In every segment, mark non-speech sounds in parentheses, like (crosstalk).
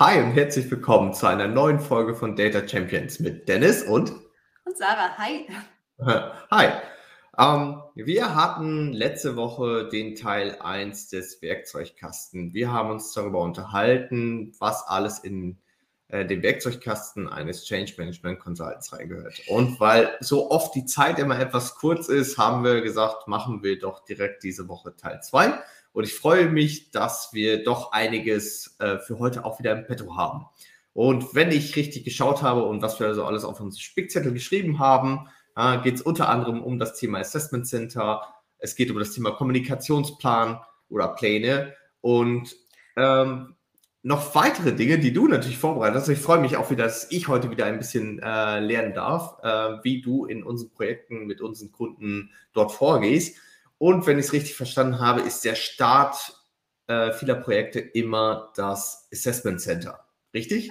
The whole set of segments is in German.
Hi und herzlich willkommen zu einer neuen Folge von Data Champions mit Dennis und und Sarah. Hi. (laughs) Hi. Ähm, wir hatten letzte Woche den Teil 1 des Werkzeugkasten. Wir haben uns darüber unterhalten, was alles in äh, den Werkzeugkasten eines Change Management Consultants reingehört. Und weil so oft die Zeit immer etwas kurz ist, haben wir gesagt, machen wir doch direkt diese Woche Teil 2. Und ich freue mich, dass wir doch einiges äh, für heute auch wieder im Petto haben. Und wenn ich richtig geschaut habe und was wir also alles auf unseren Spickzettel geschrieben haben, äh, geht es unter anderem um das Thema Assessment Center. Es geht um das Thema Kommunikationsplan oder Pläne und ähm, noch weitere Dinge, die du natürlich vorbereitet hast. Ich freue mich auch wieder, dass ich heute wieder ein bisschen äh, lernen darf, äh, wie du in unseren Projekten mit unseren Kunden dort vorgehst. Und wenn ich es richtig verstanden habe, ist der Start äh, vieler Projekte immer das Assessment Center. Richtig?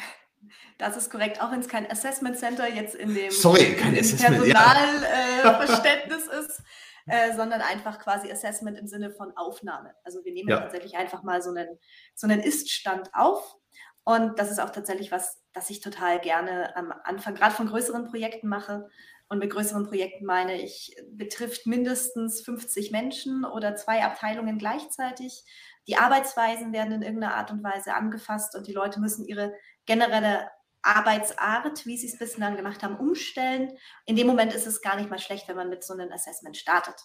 Das ist korrekt, auch wenn es kein Assessment Center jetzt in dem, Sorry, kein Personalverständnis ja. (laughs) äh, ist, äh, sondern einfach quasi Assessment im Sinne von Aufnahme. Also wir nehmen ja. tatsächlich einfach mal so einen, so einen Ist-Stand auf. Und das ist auch tatsächlich was, das ich total gerne am Anfang, gerade von größeren Projekten mache, und mit größeren Projekten meine ich, betrifft mindestens 50 Menschen oder zwei Abteilungen gleichzeitig. Die Arbeitsweisen werden in irgendeiner Art und Weise angefasst und die Leute müssen ihre generelle Arbeitsart, wie sie es bislang gemacht haben, umstellen. In dem Moment ist es gar nicht mal schlecht, wenn man mit so einem Assessment startet.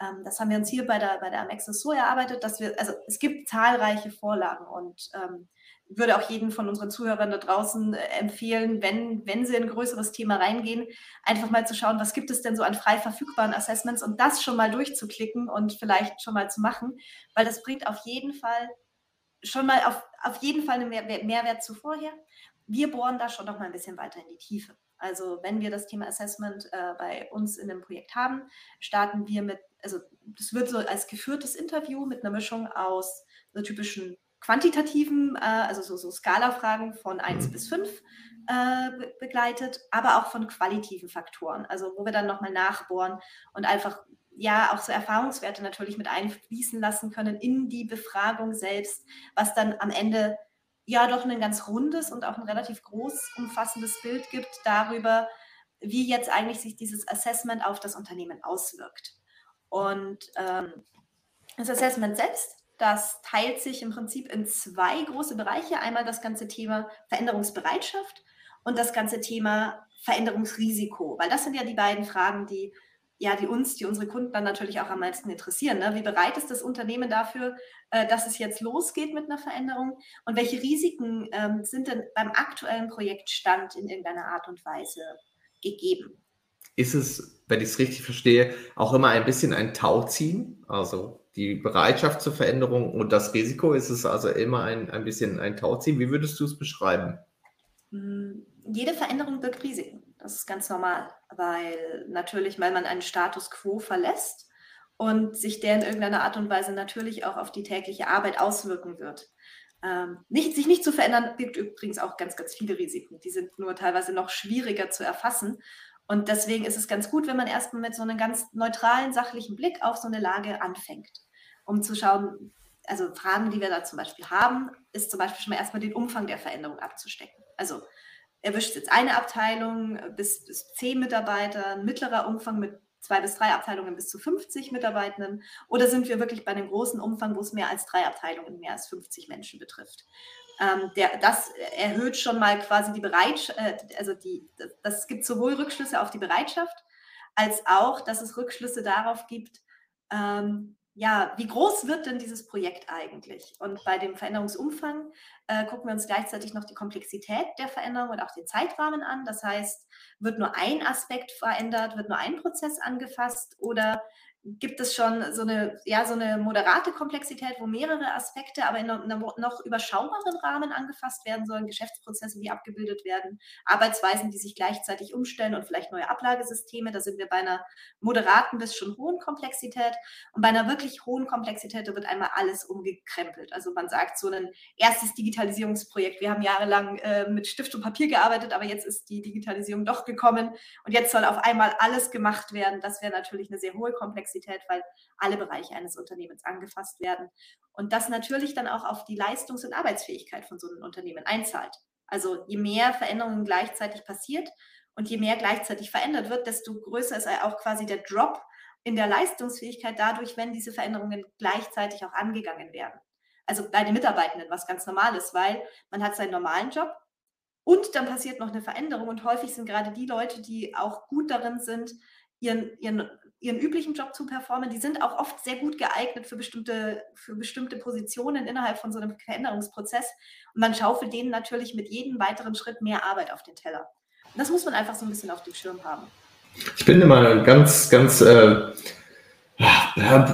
Ähm, das haben wir uns hier bei der, bei der Amexis so erarbeitet, dass wir, also es gibt zahlreiche Vorlagen und ähm, würde auch jeden von unseren Zuhörern da draußen äh, empfehlen, wenn, wenn sie in ein größeres Thema reingehen, einfach mal zu schauen, was gibt es denn so an frei verfügbaren Assessments und das schon mal durchzuklicken und vielleicht schon mal zu machen, weil das bringt auf jeden Fall schon mal auf, auf jeden Fall einen Mehr Mehrwert zu vorher. Wir bohren da schon noch mal ein bisschen weiter in die Tiefe. Also wenn wir das Thema Assessment äh, bei uns in einem Projekt haben, starten wir mit, also das wird so als geführtes Interview mit einer Mischung aus einer typischen quantitativen, äh, also so, so Skala-Fragen von 1 mhm. bis 5 äh, be begleitet, aber auch von qualitativen Faktoren, also wo wir dann nochmal nachbohren und einfach ja auch so Erfahrungswerte natürlich mit einfließen lassen können in die Befragung selbst, was dann am Ende ja doch ein ganz rundes und auch ein relativ groß umfassendes Bild gibt darüber, wie jetzt eigentlich sich dieses Assessment auf das Unternehmen auswirkt. Und ähm, das Assessment selbst das teilt sich im Prinzip in zwei große Bereiche. Einmal das ganze Thema Veränderungsbereitschaft und das ganze Thema Veränderungsrisiko, weil das sind ja die beiden Fragen, die ja, die uns, die unsere Kunden dann natürlich auch am meisten interessieren. Ne? Wie bereit ist das Unternehmen dafür, äh, dass es jetzt losgeht mit einer Veränderung? Und welche Risiken ähm, sind denn beim aktuellen Projektstand in irgendeiner Art und Weise gegeben? Ist es, wenn ich es richtig verstehe, auch immer ein bisschen ein Tauziehen? Also die Bereitschaft zur Veränderung und das Risiko, ist es also immer ein, ein bisschen ein Tauziehen. Wie würdest du es beschreiben? Hm, jede Veränderung birgt Risiken. Das ist ganz normal, weil natürlich, weil man einen Status quo verlässt und sich der in irgendeiner Art und Weise natürlich auch auf die tägliche Arbeit auswirken wird. Ähm, nicht, sich nicht zu verändern, birgt übrigens auch ganz, ganz viele Risiken. Die sind nur teilweise noch schwieriger zu erfassen. Und deswegen ist es ganz gut, wenn man erstmal mit so einem ganz neutralen, sachlichen Blick auf so eine Lage anfängt, um zu schauen, also Fragen, die wir da zum Beispiel haben, ist zum Beispiel schon mal erstmal den Umfang der Veränderung abzustecken. Also erwischt jetzt eine Abteilung bis, bis zehn Mitarbeiter, ein mittlerer Umfang mit zwei bis drei Abteilungen bis zu 50 Mitarbeitenden? Oder sind wir wirklich bei einem großen Umfang, wo es mehr als drei Abteilungen, mehr als 50 Menschen betrifft? Ähm, der, das erhöht schon mal quasi die Bereitschaft, äh, also die, das, gibt sowohl Rückschlüsse auf die Bereitschaft, als auch, dass es Rückschlüsse darauf gibt, ähm, ja, wie groß wird denn dieses Projekt eigentlich? Und bei dem Veränderungsumfang äh, gucken wir uns gleichzeitig noch die Komplexität der Veränderung und auch den Zeitrahmen an. Das heißt, wird nur ein Aspekt verändert, wird nur ein Prozess angefasst oder gibt es schon so eine, ja, so eine moderate Komplexität, wo mehrere Aspekte aber in einem noch überschaubaren Rahmen angefasst werden sollen, Geschäftsprozesse, die abgebildet werden, Arbeitsweisen, die sich gleichzeitig umstellen und vielleicht neue Ablagesysteme. Da sind wir bei einer moderaten bis schon hohen Komplexität. Und bei einer wirklich hohen Komplexität, da wird einmal alles umgekrempelt. Also man sagt so ein erstes Digitalisierungsprojekt. Wir haben jahrelang äh, mit Stift und Papier gearbeitet, aber jetzt ist die Digitalisierung doch gekommen und jetzt soll auf einmal alles gemacht werden. Das wäre natürlich eine sehr hohe Komplexität. Komplexität, weil alle Bereiche eines Unternehmens angefasst werden. Und das natürlich dann auch auf die Leistungs- und Arbeitsfähigkeit von so einem Unternehmen einzahlt. Also je mehr Veränderungen gleichzeitig passiert und je mehr gleichzeitig verändert wird, desto größer ist auch quasi der Drop in der Leistungsfähigkeit dadurch, wenn diese Veränderungen gleichzeitig auch angegangen werden. Also bei den Mitarbeitenden, was ganz normal ist, weil man hat seinen normalen Job und dann passiert noch eine Veränderung und häufig sind gerade die Leute, die auch gut darin sind, ihren, ihren, ihren üblichen Job zu performen, die sind auch oft sehr gut geeignet für bestimmte, für bestimmte Positionen innerhalb von so einem Veränderungsprozess. Und man schaufelt denen natürlich mit jedem weiteren Schritt mehr Arbeit auf den Teller. Und das muss man einfach so ein bisschen auf dem Schirm haben. Ich bin immer ganz, ganz äh,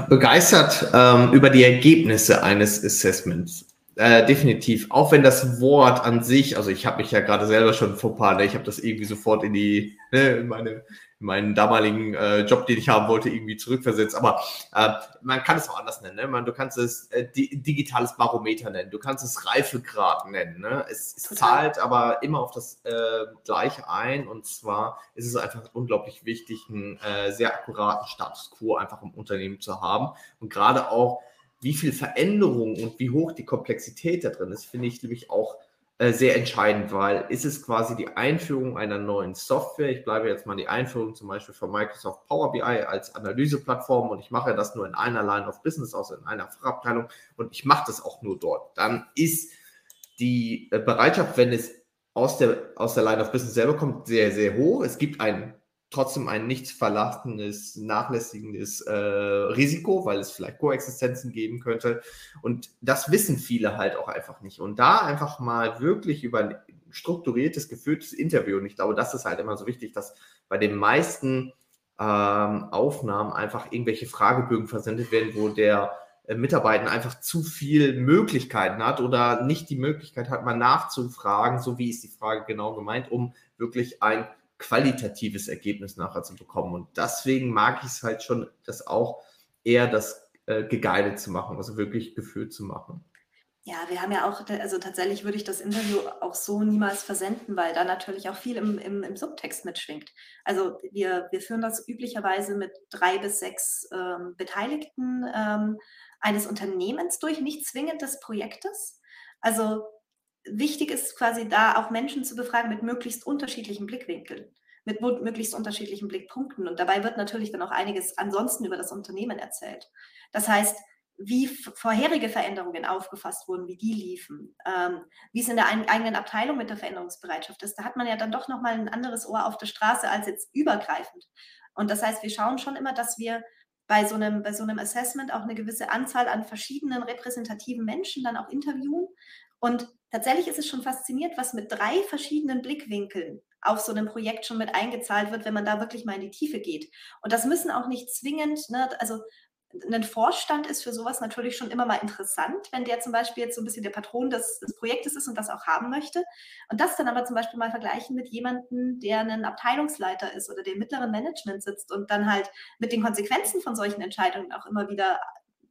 begeistert ähm, über die Ergebnisse eines Assessments. Äh, definitiv. Auch wenn das Wort an sich, also ich habe mich ja gerade selber schon vor paar, ne, ich habe das irgendwie sofort in die, ne, in meine meinen damaligen äh, Job, den ich haben wollte, irgendwie zurückversetzt. Aber äh, man kann es auch anders nennen. Ne? Man, du kannst es äh, di digitales Barometer nennen, du kannst es Reifegrad nennen. Ne? Es, es zahlt aber immer auf das äh, Gleiche ein. Und zwar ist es einfach unglaublich wichtig, einen äh, sehr akkuraten Status quo einfach im Unternehmen zu haben. Und gerade auch, wie viel Veränderung und wie hoch die Komplexität da drin ist, finde ich nämlich auch äh, sehr entscheidend, weil ist es quasi die Einführung einer neuen Software. Ich bleibe jetzt mal die Einführung zum Beispiel von Microsoft Power BI als Analyseplattform und ich mache das nur in einer Line of Business, also in einer Fachabteilung und ich mache das auch nur dort. Dann ist die äh, Bereitschaft, wenn es aus der, aus der Line of Business selber kommt, sehr, sehr hoch. Es gibt ein trotzdem ein nicht verlassenes, nachlässigendes äh, Risiko, weil es vielleicht Koexistenzen geben könnte. Und das wissen viele halt auch einfach nicht. Und da einfach mal wirklich über ein strukturiertes, geführtes Interview, und ich glaube, das ist halt immer so wichtig, dass bei den meisten ähm, Aufnahmen einfach irgendwelche Fragebögen versendet werden, wo der äh, Mitarbeiter einfach zu viel Möglichkeiten hat oder nicht die Möglichkeit hat, mal nachzufragen, so wie ist die Frage genau gemeint, um wirklich ein qualitatives Ergebnis nachher zu bekommen. Und deswegen mag ich es halt schon, das auch eher das äh, geguided zu machen, also wirklich gefühlt zu machen. Ja, wir haben ja auch, also tatsächlich würde ich das Interview auch so niemals versenden, weil da natürlich auch viel im, im, im Subtext mitschwingt. Also wir, wir führen das üblicherweise mit drei bis sechs ähm, Beteiligten ähm, eines Unternehmens durch, nicht zwingend des Projektes. Also wichtig ist quasi da auch Menschen zu befragen mit möglichst unterschiedlichen Blickwinkeln, mit möglichst unterschiedlichen Blickpunkten. Und dabei wird natürlich dann auch einiges ansonsten über das Unternehmen erzählt. Das heißt, wie vorherige Veränderungen aufgefasst wurden, wie die liefen, ähm, wie es in der eigenen Abteilung mit der Veränderungsbereitschaft ist. Da hat man ja dann doch nochmal ein anderes Ohr auf der Straße als jetzt übergreifend. Und das heißt, wir schauen schon immer, dass wir bei so einem, bei so einem Assessment auch eine gewisse Anzahl an verschiedenen repräsentativen Menschen dann auch interviewen, und tatsächlich ist es schon faszinierend, was mit drei verschiedenen Blickwinkeln auf so einem Projekt schon mit eingezahlt wird, wenn man da wirklich mal in die Tiefe geht. Und das müssen auch nicht zwingend, ne, also ein Vorstand ist für sowas natürlich schon immer mal interessant, wenn der zum Beispiel jetzt so ein bisschen der Patron des, des, Projektes ist und das auch haben möchte. Und das dann aber zum Beispiel mal vergleichen mit jemandem, der ein Abteilungsleiter ist oder der im mittleren Management sitzt und dann halt mit den Konsequenzen von solchen Entscheidungen auch immer wieder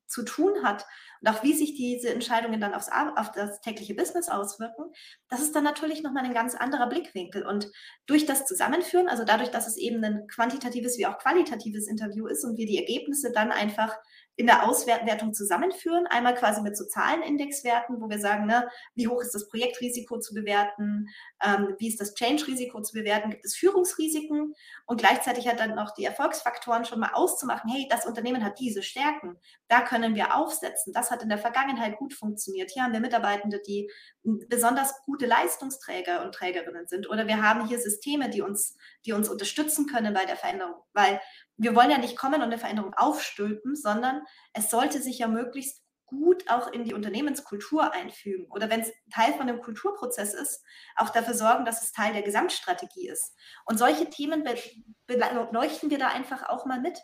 zu tun hat und auch wie sich diese Entscheidungen dann aufs, auf das tägliche Business auswirken, das ist dann natürlich nochmal ein ganz anderer Blickwinkel. Und durch das Zusammenführen, also dadurch, dass es eben ein quantitatives wie auch qualitatives Interview ist und wir die Ergebnisse dann einfach in der Auswertung zusammenführen. Einmal quasi mit so Zahlenindexwerten, wo wir sagen, ne, wie hoch ist das Projektrisiko zu bewerten, ähm, wie ist das Change-Risiko zu bewerten, gibt es Führungsrisiken? Und gleichzeitig hat dann noch die Erfolgsfaktoren schon mal auszumachen, hey, das Unternehmen hat diese Stärken, da können wir aufsetzen, das hat in der Vergangenheit gut funktioniert. Hier haben wir Mitarbeitende, die besonders gute Leistungsträger und Trägerinnen sind. Oder wir haben hier Systeme, die uns, die uns unterstützen können bei der Veränderung, weil wir wollen ja nicht kommen und eine Veränderung aufstülpen, sondern es sollte sich ja möglichst gut auch in die Unternehmenskultur einfügen oder wenn es Teil von einem Kulturprozess ist, auch dafür sorgen, dass es Teil der Gesamtstrategie ist. Und solche Themen beleuchten wir da einfach auch mal mit,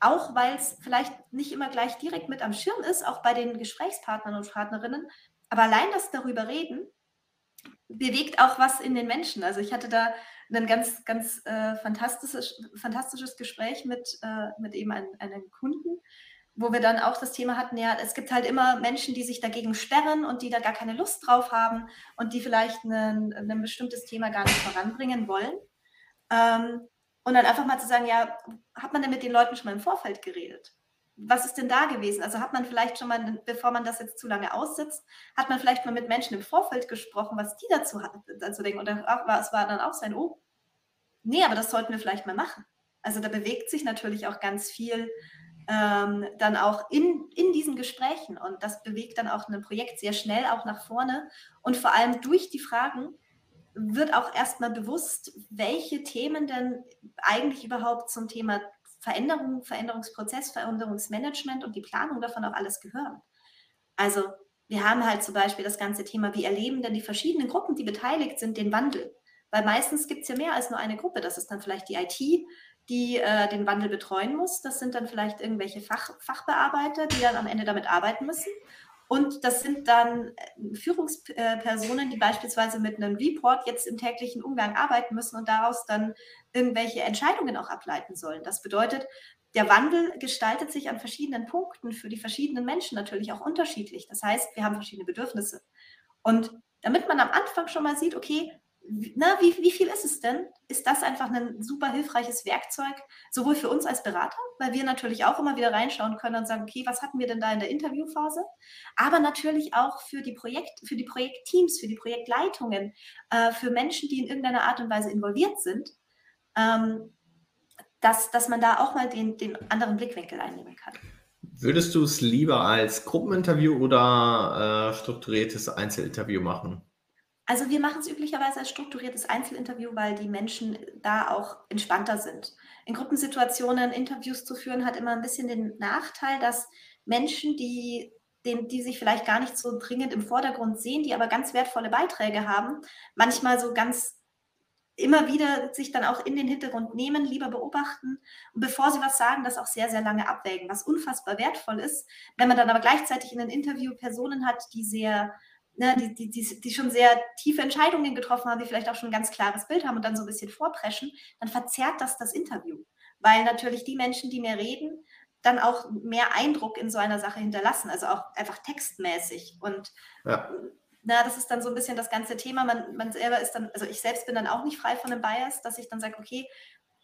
auch weil es vielleicht nicht immer gleich direkt mit am Schirm ist, auch bei den Gesprächspartnern und Partnerinnen. Aber allein das darüber reden, bewegt auch was in den Menschen. Also ich hatte da ein ganz, ganz äh, fantastisches, fantastisches Gespräch mit, äh, mit eben ein, einem Kunden, wo wir dann auch das Thema hatten, ja, es gibt halt immer Menschen, die sich dagegen sperren und die da gar keine Lust drauf haben und die vielleicht ein, ein bestimmtes Thema gar nicht voranbringen wollen. Ähm, Und dann einfach mal zu sagen, ja, hat man denn mit den Leuten schon mal im Vorfeld geredet? Was ist denn da gewesen? Also hat man vielleicht schon mal, bevor man das jetzt zu lange aussitzt, hat man vielleicht mal mit Menschen im Vorfeld gesprochen, was die dazu, dazu denken. Und es war dann auch sein, oh, nee, aber das sollten wir vielleicht mal machen. Also da bewegt sich natürlich auch ganz viel ähm, dann auch in, in diesen Gesprächen. Und das bewegt dann auch ein Projekt sehr schnell auch nach vorne. Und vor allem durch die Fragen wird auch erstmal bewusst, welche Themen denn eigentlich überhaupt zum Thema Veränderung, Veränderungsprozess, Veränderungsmanagement und die Planung davon auch alles gehören. Also wir haben halt zum Beispiel das ganze Thema, wie erleben denn die verschiedenen Gruppen, die beteiligt sind, den Wandel? Weil meistens gibt es ja mehr als nur eine Gruppe. Das ist dann vielleicht die IT, die äh, den Wandel betreuen muss. Das sind dann vielleicht irgendwelche Fach, Fachbearbeiter, die dann am Ende damit arbeiten müssen. Und das sind dann äh, Führungspersonen, die beispielsweise mit einem Report jetzt im täglichen Umgang arbeiten müssen und daraus dann irgendwelche Entscheidungen auch ableiten sollen. Das bedeutet, der Wandel gestaltet sich an verschiedenen Punkten für die verschiedenen Menschen natürlich auch unterschiedlich. Das heißt, wir haben verschiedene Bedürfnisse. Und damit man am Anfang schon mal sieht, okay, na, wie, wie viel ist es denn? Ist das einfach ein super hilfreiches Werkzeug, sowohl für uns als Berater, weil wir natürlich auch immer wieder reinschauen können und sagen, okay, was hatten wir denn da in der Interviewphase? Aber natürlich auch für die, Projekt, für die Projektteams, für die Projektleitungen, äh, für Menschen, die in irgendeiner Art und Weise involviert sind, ähm, dass, dass man da auch mal den, den anderen Blickwinkel einnehmen kann. Würdest du es lieber als Gruppeninterview oder äh, strukturiertes Einzelinterview machen? Also wir machen es üblicherweise als strukturiertes Einzelinterview, weil die Menschen da auch entspannter sind. In Gruppensituationen Interviews zu führen, hat immer ein bisschen den Nachteil, dass Menschen, die, den, die sich vielleicht gar nicht so dringend im Vordergrund sehen, die aber ganz wertvolle Beiträge haben, manchmal so ganz immer wieder sich dann auch in den Hintergrund nehmen, lieber beobachten und bevor sie was sagen, das auch sehr, sehr lange abwägen, was unfassbar wertvoll ist. Wenn man dann aber gleichzeitig in einem Interview Personen hat, die sehr ne, die, die, die, die, schon sehr tiefe Entscheidungen getroffen haben, die vielleicht auch schon ein ganz klares Bild haben und dann so ein bisschen vorpreschen, dann verzerrt das das Interview. Weil natürlich die Menschen, die mehr reden, dann auch mehr Eindruck in so einer Sache hinterlassen, also auch einfach textmäßig. Und ja. Na, das ist dann so ein bisschen das ganze Thema. Man, man selber ist dann, also ich selbst bin dann auch nicht frei von einem Bias, dass ich dann sage, okay,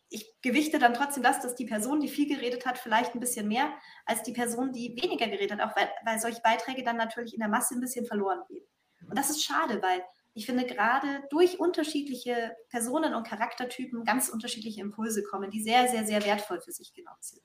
ich gewichte dann trotzdem das, dass die Person, die viel geredet hat, vielleicht ein bisschen mehr als die Person, die weniger geredet hat, auch weil, weil solche Beiträge dann natürlich in der Masse ein bisschen verloren gehen. Und das ist schade, weil ich finde, gerade durch unterschiedliche Personen und Charaktertypen ganz unterschiedliche Impulse kommen, die sehr, sehr, sehr wertvoll für sich genommen sind.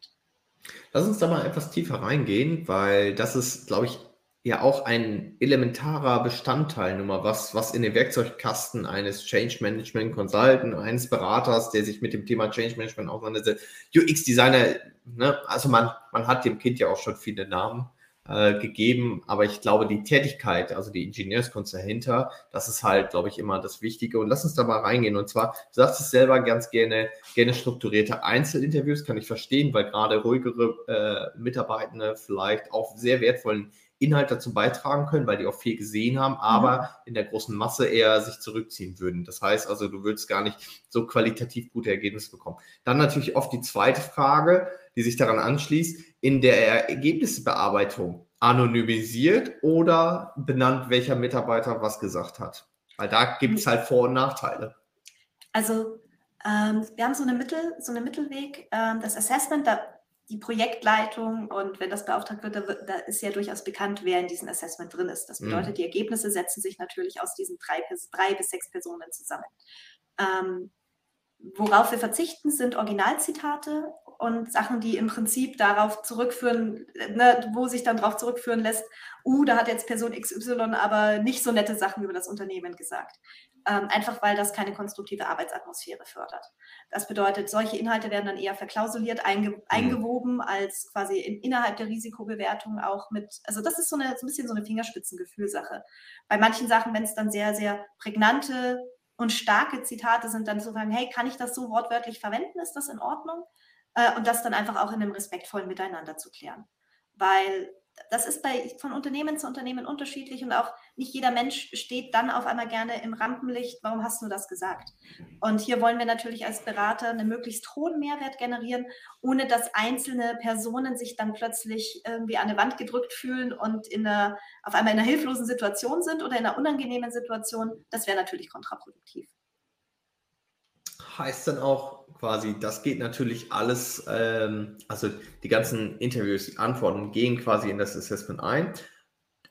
Lass uns da mal etwas tiefer reingehen, weil das ist, glaube ich, ja auch ein elementarer Bestandteil, Nummer was, was in den Werkzeugkasten eines Change Management Consultant, eines Beraters, der sich mit dem Thema Change Management auseinandersetzt, UX-Designer, ne? also man, man hat dem Kind ja auch schon viele Namen äh, gegeben, aber ich glaube, die Tätigkeit, also die Ingenieurskunst dahinter, das ist halt, glaube ich, immer das Wichtige. Und lass uns da mal reingehen. Und zwar, du sagst es selber ganz gerne, gerne strukturierte Einzelinterviews, kann ich verstehen, weil gerade ruhigere äh, Mitarbeitende vielleicht auch sehr wertvollen Inhalt dazu beitragen können, weil die auch viel gesehen haben, aber mhm. in der großen Masse eher sich zurückziehen würden. Das heißt also, du würdest gar nicht so qualitativ gute Ergebnisse bekommen. Dann natürlich oft die zweite Frage, die sich daran anschließt, in der Ergebnisbearbeitung anonymisiert oder benannt, welcher Mitarbeiter was gesagt hat. Weil da gibt es halt Vor- und Nachteile. Also ähm, wir haben so eine Mittel, so einen Mittelweg. Ähm, das Assessment, da die Projektleitung und wenn das beauftragt wird, da, ist ja durchaus bekannt, wer in diesem Assessment drin ist. Das bedeutet, mhm. die Ergebnisse setzen sich natürlich aus diesen drei, drei bis sechs Personen zusammen. Ähm, worauf wir verzichten, sind Originalzitate und Sachen, die im Prinzip darauf zurückführen, ne, wo sich dann darauf zurückführen lässt, uh, da hat jetzt Person XY aber nicht so nette Sachen über das Unternehmen gesagt. Ähm, einfach weil das keine konstruktive Arbeitsatmosphäre fördert. Das bedeutet, solche Inhalte werden dann eher verklausuliert, einge mhm. eingewoben, als quasi in, innerhalb der Risikobewertung auch mit, also das ist so, eine, so ein bisschen so eine Fingerspitzengefühlsache. Bei manchen Sachen, wenn es dann sehr, sehr prägnante und starke Zitate sind, dann zu sagen, hey, kann ich das so wortwörtlich verwenden? Ist das in Ordnung? Äh, und das dann einfach auch in einem respektvollen Miteinander zu klären. Weil das ist bei, von Unternehmen zu Unternehmen unterschiedlich und auch nicht jeder Mensch steht dann auf einmal gerne im Rampenlicht. Warum hast du das gesagt? Und hier wollen wir natürlich als Berater einen möglichst hohen Mehrwert generieren, ohne dass einzelne Personen sich dann plötzlich irgendwie an eine Wand gedrückt fühlen und in einer, auf einmal in einer hilflosen Situation sind oder in einer unangenehmen Situation. Das wäre natürlich kontraproduktiv. Heißt dann auch quasi, das geht natürlich alles, ähm, also die ganzen Interviews, die Antworten gehen quasi in das Assessment ein.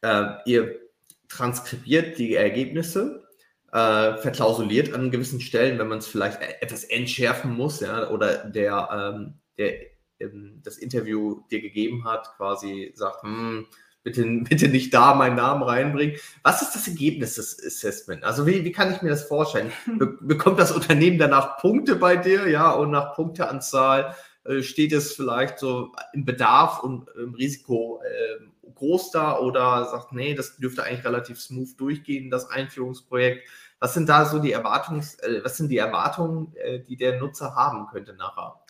Äh, ihr transkribiert die Ergebnisse, äh, verklausuliert an gewissen Stellen, wenn man es vielleicht e-, etwas entschärfen muss, ja, oder der, ähm, der ähm, das Interview dir gegeben hat, quasi sagt, hm, bitte, bitte nicht da meinen Namen reinbringen. Was ist das Ergebnis des Assessment? Also wie, wie kann ich mir das vorstellen? (laughs) Be bekommt das Unternehmen danach Punkte bei dir, ja, und nach Punkteanzahl äh, steht es vielleicht so im Bedarf und im Risiko äh, groß da oder sagt, nee, das dürfte eigentlich relativ smooth durchgehen, das Einführungsprojekt. Was sind da so die Erwartungs, äh, was sind die Erwartungen, äh, die der Nutzer haben könnte nachher?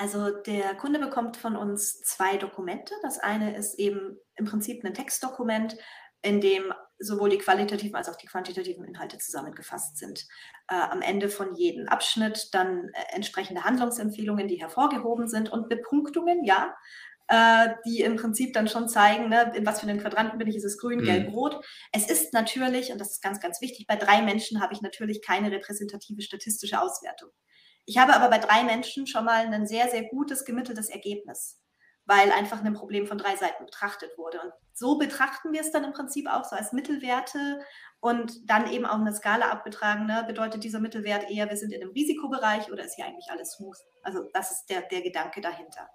Also der Kunde bekommt von uns zwei Dokumente. Das eine ist eben im Prinzip ein Textdokument, in dem sowohl die qualitativen als auch die quantitativen Inhalte zusammengefasst sind. Äh, am Ende von jedem Abschnitt dann äh, entsprechende Handlungsempfehlungen, die hervorgehoben sind und Bepunktungen, ja, äh, die im Prinzip dann schon zeigen, ne, in was für einen Quadranten bin ich, ist es grün, mhm. gelb, rot. Es ist natürlich, und das ist ganz, ganz wichtig, bei drei Menschen habe ich natürlich keine repräsentative statistische Auswertung. Ich habe aber bei drei Menschen schon mal ein sehr, sehr gutes gemitteltes Ergebnis, weil einfach ein Problem von drei Seiten betrachtet wurde. Und so betrachten wir es dann im Prinzip auch so als Mittelwerte und dann eben auch eine Skala abbetragen. Ne? Bedeutet dieser Mittelwert eher, wir sind in einem Risikobereich oder ist hier eigentlich alles smooth? Also das ist der, der Gedanke dahinter.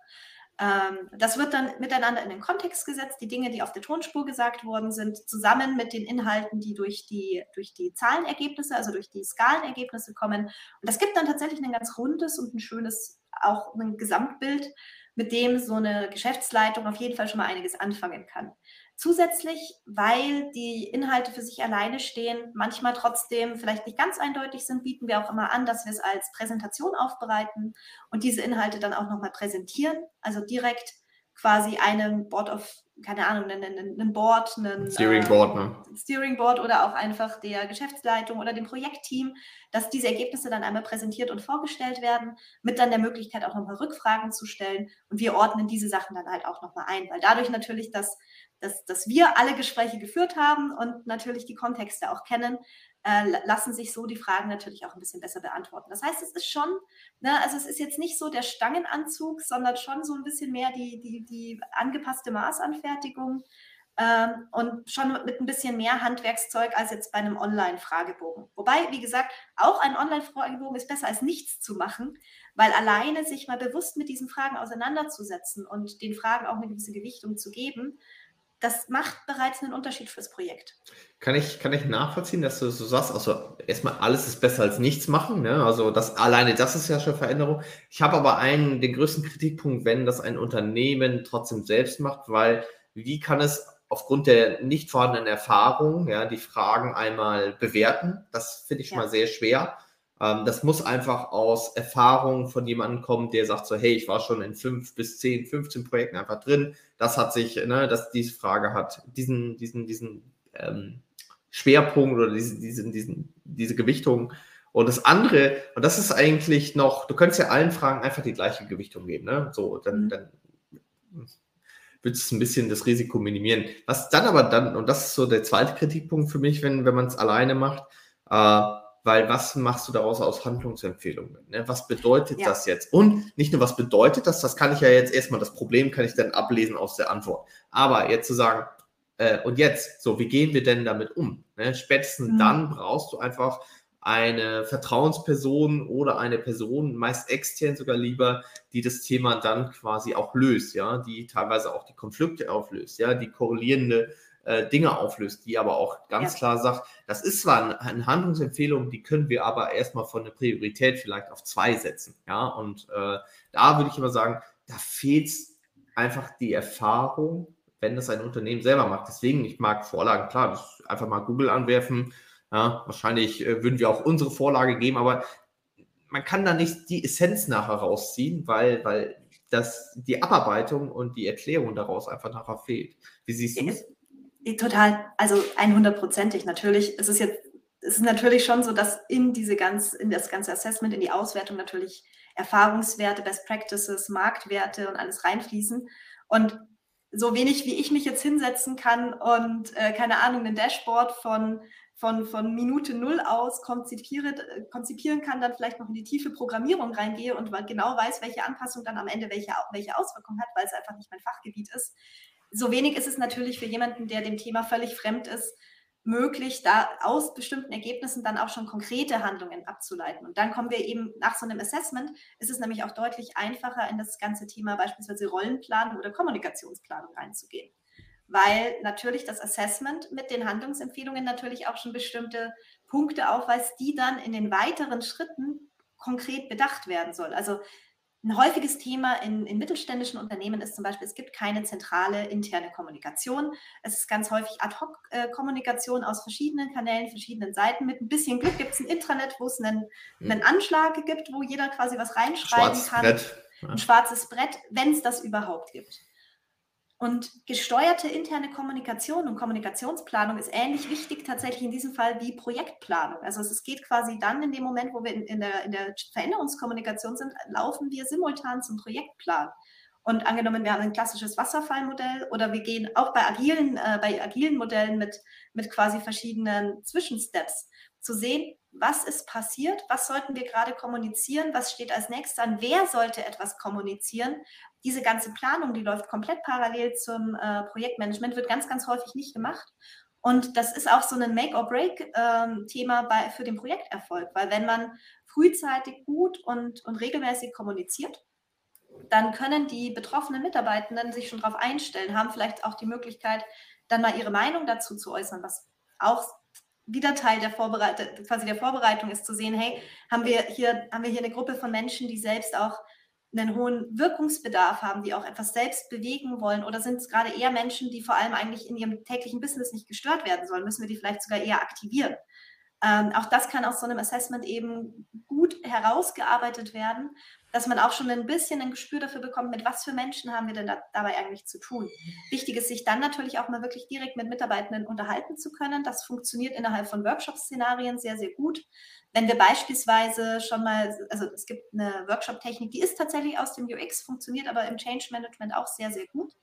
Ähm, das wird dann miteinander in den Kontext gesetzt, die Dinge, die auf der Tonspur gesagt worden sind, zusammen mit den Inhalten, die durch die, durch die Zahlenergebnisse, also durch die Skalenergebnisse kommen. Und das gibt dann tatsächlich ein ganz rundes und ein schönes, auch ein Gesamtbild, mit dem so eine Geschäftsleitung auf jeden Fall schon mal einiges anfangen kann. Zusätzlich, weil die Inhalte für sich alleine stehen, manchmal trotzdem vielleicht nicht ganz eindeutig sind, bieten wir auch immer an, dass wir es als Präsentation aufbereiten und diese Inhalte dann auch nochmal präsentieren, also direkt quasi einem Board of, keine Ahnung, einen, einen Board, einen Steering Board, ne? Äh, Steering Board oder auch einfach der Geschäftsleitung oder dem Projektteam, dass diese Ergebnisse dann einmal präsentiert und vorgestellt werden, mit dann der Möglichkeit auch nochmal Rückfragen zu stellen und wir ordnen diese Sachen dann halt auch nochmal ein, weil dadurch natürlich das dass, dass wir alle Gespräche geführt haben und natürlich die Kontexte auch kennen, lassen sich so die Fragen natürlich auch ein bisschen besser beantworten. Das heißt, es ist schon, ne, also es ist jetzt nicht so der Stangenanzug, sondern schon so ein bisschen mehr die, die, die angepasste Maßanfertigung ähm, und schon mit ein bisschen mehr Handwerkszeug als jetzt bei einem Online-Fragebogen. Wobei, wie gesagt, auch ein Online-Fragebogen ist besser als nichts zu machen, weil alleine sich mal bewusst mit diesen Fragen auseinanderzusetzen und den Fragen auch eine gewisse Gewichtung zu geben, das macht bereits einen Unterschied fürs Projekt. Kann ich, kann ich nachvollziehen, dass du so sagst, also erstmal alles ist besser als nichts machen, ne? also das alleine das ist ja schon Veränderung. Ich habe aber einen, den größten Kritikpunkt, wenn das ein Unternehmen trotzdem selbst macht, weil wie kann es aufgrund der nicht vorhandenen Erfahrung ja, die Fragen einmal bewerten? Das finde ich schon ja. mal sehr schwer. Ähm, das muss einfach aus Erfahrung von jemandem kommen, der sagt so, hey, ich war schon in fünf bis zehn, 15 Projekten einfach drin. Das hat sich, ne, dass diese Frage hat diesen, diesen, diesen ähm, Schwerpunkt oder diese, diesen, diesen, diese Gewichtung. Und das andere, und das ist eigentlich noch, du könntest ja allen Fragen einfach die gleiche Gewichtung geben, ne? So, dann, mhm. dann wird es ein bisschen das Risiko minimieren. Was dann aber dann, und das ist so der zweite Kritikpunkt für mich, wenn, wenn man es alleine macht, äh, weil was machst du daraus aus Handlungsempfehlungen? Ne? Was bedeutet ja. das jetzt? Und nicht nur, was bedeutet das, das kann ich ja jetzt erstmal, das Problem kann ich dann ablesen aus der Antwort. Aber jetzt zu sagen, äh, und jetzt, so, wie gehen wir denn damit um? Ne? Spätestens mhm. dann brauchst du einfach eine Vertrauensperson oder eine Person, meist extern sogar lieber, die das Thema dann quasi auch löst, ja, die teilweise auch die Konflikte auflöst, ja, die korrelierende äh, Dinge auflöst, die aber auch ganz ja. klar sagt, das ist zwar eine, Handlungsempfehlung, die können wir aber erstmal von der Priorität vielleicht auf zwei setzen. Ja, und äh, da würde ich immer sagen, da fehlt einfach die Erfahrung, wenn das ein Unternehmen selber macht. Deswegen, ich mag Vorlagen, klar, das einfach mal Google anwerfen. Ja, wahrscheinlich äh, würden wir auch unsere Vorlage geben, aber man kann da nicht die Essenz nachher rausziehen, weil, weil das, die Abarbeitung und die Erklärung daraus einfach nachher fehlt. Wie siehst du es? Total, also 100%ig natürlich. Es ist jetzt, es ist natürlich schon so, dass in diese ganz, in das ganze Assessment, in die Auswertung natürlich Erfahrungswerte, Best Practices, Marktwerte und alles reinfließen. Und so wenig wie ich mich jetzt hinsetzen kann und äh, keine Ahnung, ein Dashboard von von, von Minute Null aus konzipiere, konzipieren kann, dann vielleicht noch in die tiefe Programmierung reingehe und genau weiß, welche Anpassung dann am Ende welche, welche Auswirkung hat, weil es einfach nicht mein Fachgebiet ist. So wenig ist es natürlich für jemanden, der dem Thema völlig fremd ist, möglich, da aus bestimmten Ergebnissen dann auch schon konkrete Handlungen abzuleiten. Und dann kommen wir eben nach so einem Assessment, ist es nämlich auch deutlich einfacher, in das ganze Thema beispielsweise Rollenplanung oder Kommunikationsplanung reinzugehen. Weil natürlich das Assessment mit den Handlungsempfehlungen natürlich auch schon bestimmte Punkte aufweist, die dann in den weiteren Schritten konkret bedacht werden soll. Also ein häufiges Thema in, in, mittelständischen Unternehmen ist zum Beispiel, es gibt keine zentrale interne Kommunikation. Es ist ganz häufig Ad-Hoc-Kommunikation aus verschiedenen Kanälen, verschiedenen Seiten. Mit ein bisschen Glück gibt es ein Intranet, wo es einen, hm. einen Anschlag gibt, wo jeder quasi was reinschreiben Schwarz kann. Brett. Ein schwarzes Brett, wenn es das überhaupt gibt. Und gesteuerte interne Kommunikation und Kommunikationsplanung ist ähnlich wichtig tatsächlich in diesem Fall wie Projektplanung. Also es geht quasi dann in dem Moment, wo wir in, in, der, in der Veränderungskommunikation sind, laufen wir simultan zum Projektplan. Und angenommen, wir haben ein klassisches Wasserfallmodell oder wir gehen auch bei agilen, äh, bei agilen Modellen mit, mit quasi verschiedenen Zwischensteps zu sehen, was ist passiert, was sollten wir gerade kommunizieren, was steht als nächstes an, wer sollte etwas kommunizieren diese ganze Planung, die läuft komplett parallel zum äh, Projektmanagement, wird ganz, ganz häufig nicht gemacht. Und das ist auch so ein Make-or-Break-Thema ähm, für den Projekterfolg, weil wenn man frühzeitig gut und, und regelmäßig kommuniziert, dann können die betroffenen Mitarbeitenden sich schon darauf einstellen, haben vielleicht auch die Möglichkeit, dann mal ihre Meinung dazu zu äußern, was auch wieder Teil der, Vorbereitung, quasi der Vorbereitung ist, zu sehen, hey, haben wir hier, haben wir hier eine Gruppe von Menschen, die selbst auch einen hohen Wirkungsbedarf haben, die auch etwas selbst bewegen wollen? Oder sind es gerade eher Menschen, die vor allem eigentlich in ihrem täglichen Business nicht gestört werden sollen? Müssen wir die vielleicht sogar eher aktivieren? Ähm, auch das kann aus so einem Assessment eben gut herausgearbeitet werden, dass man auch schon ein bisschen ein Gespür dafür bekommt, mit was für Menschen haben wir denn da, dabei eigentlich zu tun. Wichtig ist, sich dann natürlich auch mal wirklich direkt mit Mitarbeitenden unterhalten zu können. Das funktioniert innerhalb von Workshop-Szenarien sehr, sehr gut. Wenn wir beispielsweise schon mal, also es gibt eine Workshop-Technik, die ist tatsächlich aus dem UX, funktioniert aber im Change Management auch sehr, sehr gut.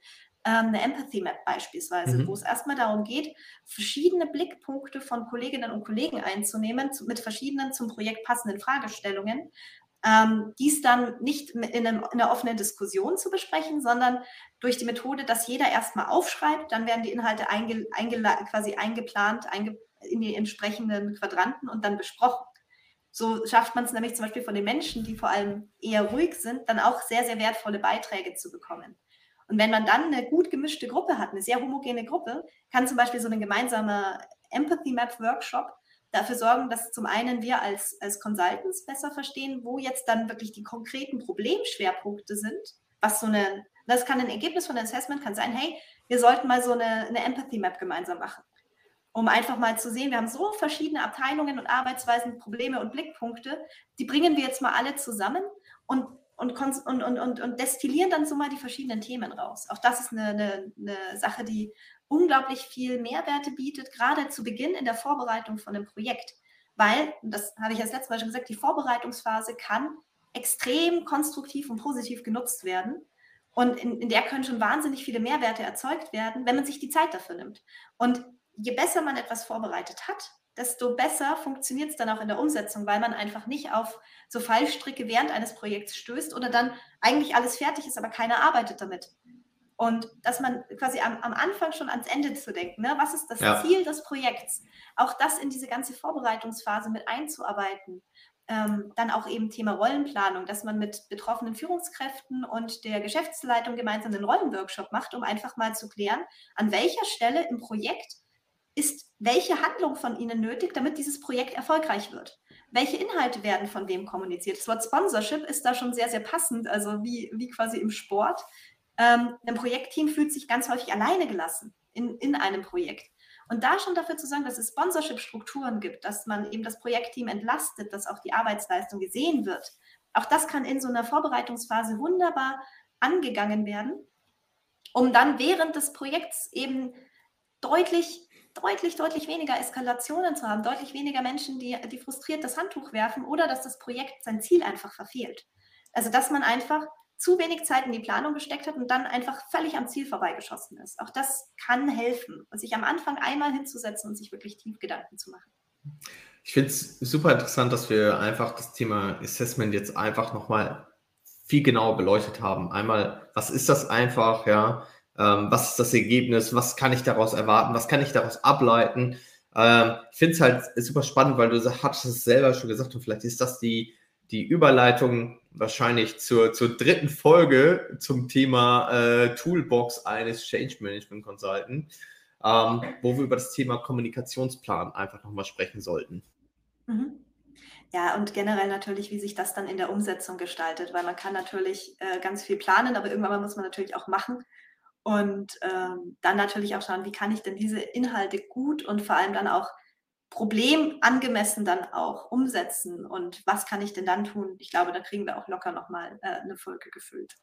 Ähm, eine Empathy Map beispielsweise, mhm. wo es erstmal darum geht, verschiedene Blickpunkte von Kolleginnen und Kollegen einzunehmen, mit verschiedenen zum Projekt passenden Fragestellungen. Ähm, dies dann nicht in, einem, in, einer offenen Diskussion zu besprechen, sondern durch die Methode, dass jeder erstmal aufschreibt, dann werden die Inhalte einge, einge, quasi eingeplant einge, in die entsprechenden Quadranten und dann besprochen. So schafft man es nämlich zum Beispiel von den Menschen, die vor allem eher ruhig sind, dann auch sehr, sehr wertvolle Beiträge zu bekommen. Und wenn man dann eine gut gemischte Gruppe hat, eine sehr homogene Gruppe, kann zum Beispiel so ein gemeinsamer Empathy Map Workshop dafür sorgen, dass zum einen wir als, als Consultants besser verstehen, wo jetzt dann wirklich die konkreten Problemschwerpunkte sind, was so eine, das kann ein Ergebnis von einem Assessment kann sein, hey, wir sollten mal so eine, eine Empathy Map gemeinsam machen. Um einfach mal zu sehen, wir haben so verschiedene Abteilungen und Arbeitsweisen, Probleme und Blickpunkte, die bringen wir jetzt mal alle zusammen und, und, und, und, und, destillieren dann so mal die verschiedenen Themen raus. Auch das ist eine, eine, eine Sache, die unglaublich viel Mehrwerte bietet, gerade zu Beginn in der Vorbereitung von einem Projekt. Weil, das habe ich als letztes Mal schon gesagt, die Vorbereitungsphase kann extrem konstruktiv und positiv genutzt werden. Und in, in, der können schon wahnsinnig viele Mehrwerte erzeugt werden, wenn man sich die Zeit dafür nimmt. Und je besser man etwas vorbereitet hat, desto besser funktioniert es dann auch in der Umsetzung, weil man einfach nicht auf so Fallstricke während eines Projekts stößt oder dann eigentlich alles fertig ist, aber keiner arbeitet damit. Und dass man quasi am, am Anfang schon ans Ende zu denken, ne? was ist das ja. Ziel des Projekts, auch das in diese ganze Vorbereitungsphase mit einzuarbeiten. Ähm, dann auch eben Thema Rollenplanung, dass man mit betroffenen Führungskräften und der Geschäftsleitung gemeinsam einen Rollenworkshop macht, um einfach mal zu klären, an welcher Stelle im Projekt ist welche Handlung von Ihnen nötig, damit dieses Projekt erfolgreich wird? Welche Inhalte werden von wem kommuniziert? Das Wort Sponsorship ist da schon sehr, sehr passend, also wie, wie quasi im Sport. Ähm, ein Projektteam fühlt sich ganz häufig alleine gelassen in, in einem Projekt. Und da schon dafür zu sorgen, dass es Sponsorship-Strukturen gibt, dass man eben das Projektteam entlastet, dass auch die Arbeitsleistung gesehen wird. Auch das kann in so einer Vorbereitungsphase wunderbar angegangen werden, um dann während des Projekts eben deutlich deutlich, deutlich weniger Eskalationen zu haben, deutlich weniger Menschen, die, die frustriert das Handtuch werfen oder dass das Projekt sein Ziel einfach verfehlt. Also dass man einfach zu wenig Zeit in die Planung gesteckt hat und dann einfach völlig am Ziel vorbeigeschossen ist. Auch das kann helfen, und sich am Anfang einmal hinzusetzen und sich wirklich tief Gedanken zu machen. Ich finde es super interessant, dass wir einfach das Thema Assessment jetzt einfach nochmal viel genauer beleuchtet haben. Einmal, was ist das einfach, ja? Ähm, was ist das Ergebnis? Was kann ich daraus erwarten? Was kann ich daraus ableiten? Ähm, ich finde es halt super spannend, weil du hattest es selber schon gesagt und vielleicht ist das die, die Überleitung wahrscheinlich zur, zur dritten Folge zum Thema äh, Toolbox eines Change Management Consultant, ähm, wo wir über das Thema Kommunikationsplan einfach nochmal sprechen sollten. Mhm. Ja, und generell natürlich, wie sich das dann in der Umsetzung gestaltet, weil man kann natürlich äh, ganz viel planen, aber irgendwann muss man natürlich auch machen. Und ähm, dann natürlich auch schauen, wie kann ich denn diese Inhalte gut und vor allem dann auch problemangemessen dann auch umsetzen und was kann ich denn dann tun? Ich glaube, da kriegen wir auch locker nochmal äh, eine Folge gefüllt.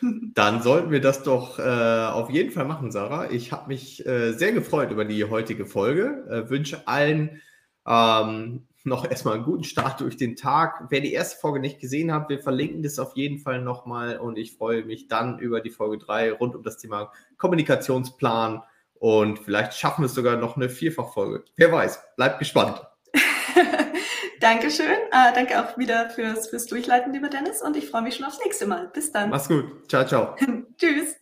(laughs) Dann sollten wir das doch äh, auf jeden Fall machen, Sarah. Ich habe mich äh, sehr gefreut über die heutige Folge. Äh, wünsche allen ähm, noch erstmal einen guten Start durch den Tag. Wer die erste Folge nicht gesehen hat, wir verlinken das auf jeden Fall nochmal und ich freue mich dann über die Folge 3 rund um das Thema Kommunikationsplan und vielleicht schaffen wir es sogar noch eine Vierfachfolge. Wer weiß, bleibt gespannt. (laughs) Dankeschön. Äh, danke auch wieder fürs, fürs Durchleiten, lieber Dennis. Und ich freue mich schon aufs nächste Mal. Bis dann. Mach's gut. Ciao, ciao. (laughs) Tschüss.